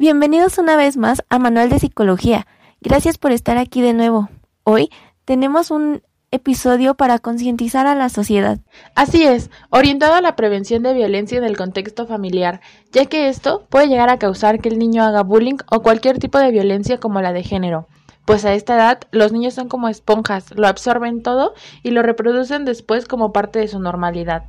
Bienvenidos una vez más a Manual de Psicología. Gracias por estar aquí de nuevo. Hoy tenemos un episodio para concientizar a la sociedad. Así es, orientado a la prevención de violencia en el contexto familiar, ya que esto puede llegar a causar que el niño haga bullying o cualquier tipo de violencia como la de género. Pues a esta edad los niños son como esponjas, lo absorben todo y lo reproducen después como parte de su normalidad.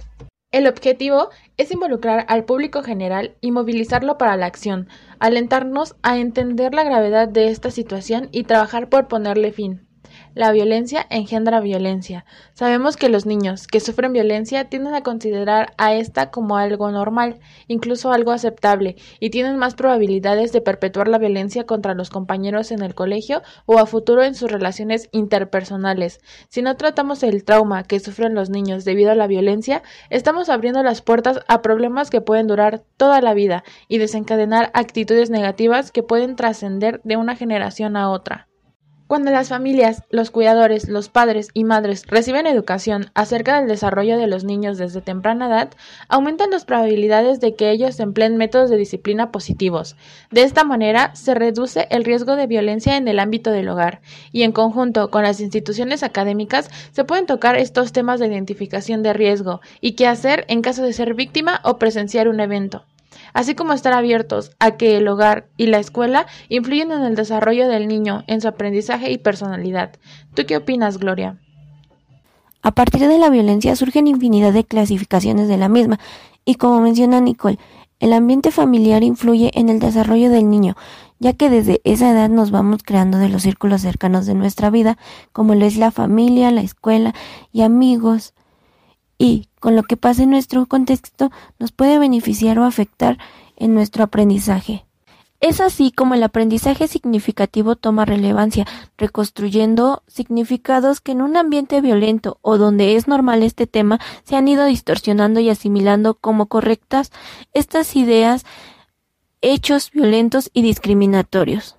El objetivo es involucrar al público general y movilizarlo para la acción, alentarnos a entender la gravedad de esta situación y trabajar por ponerle fin. La violencia engendra violencia. Sabemos que los niños que sufren violencia tienden a considerar a esta como algo normal, incluso algo aceptable, y tienen más probabilidades de perpetuar la violencia contra los compañeros en el colegio o a futuro en sus relaciones interpersonales. Si no tratamos el trauma que sufren los niños debido a la violencia, estamos abriendo las puertas a problemas que pueden durar toda la vida y desencadenar actitudes negativas que pueden trascender de una generación a otra. Cuando las familias, los cuidadores, los padres y madres reciben educación acerca del desarrollo de los niños desde temprana edad, aumentan las probabilidades de que ellos empleen métodos de disciplina positivos. De esta manera, se reduce el riesgo de violencia en el ámbito del hogar, y en conjunto con las instituciones académicas se pueden tocar estos temas de identificación de riesgo y qué hacer en caso de ser víctima o presenciar un evento así como estar abiertos a que el hogar y la escuela influyen en el desarrollo del niño, en su aprendizaje y personalidad. ¿Tú qué opinas, Gloria? A partir de la violencia surgen infinidad de clasificaciones de la misma, y como menciona Nicole, el ambiente familiar influye en el desarrollo del niño, ya que desde esa edad nos vamos creando de los círculos cercanos de nuestra vida, como lo es la familia, la escuela y amigos, y con lo que pasa en nuestro contexto nos puede beneficiar o afectar en nuestro aprendizaje. Es así como el aprendizaje significativo toma relevancia, reconstruyendo significados que en un ambiente violento o donde es normal este tema se han ido distorsionando y asimilando como correctas estas ideas, hechos violentos y discriminatorios.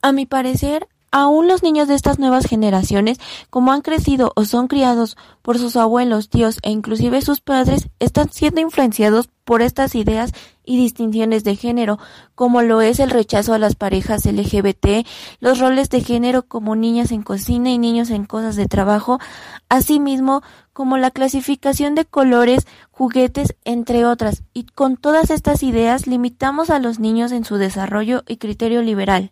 A mi parecer, Aún los niños de estas nuevas generaciones, como han crecido o son criados por sus abuelos, tíos e inclusive sus padres, están siendo influenciados por estas ideas y distinciones de género, como lo es el rechazo a las parejas LGBT, los roles de género como niñas en cocina y niños en cosas de trabajo, asimismo como la clasificación de colores, juguetes, entre otras, y con todas estas ideas limitamos a los niños en su desarrollo y criterio liberal.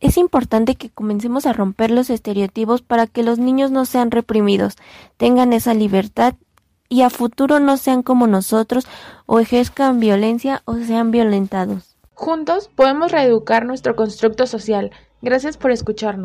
Es importante que comencemos a romper los estereotipos para que los niños no sean reprimidos, tengan esa libertad y a futuro no sean como nosotros o ejerzcan violencia o sean violentados. Juntos podemos reeducar nuestro constructo social. Gracias por escucharnos.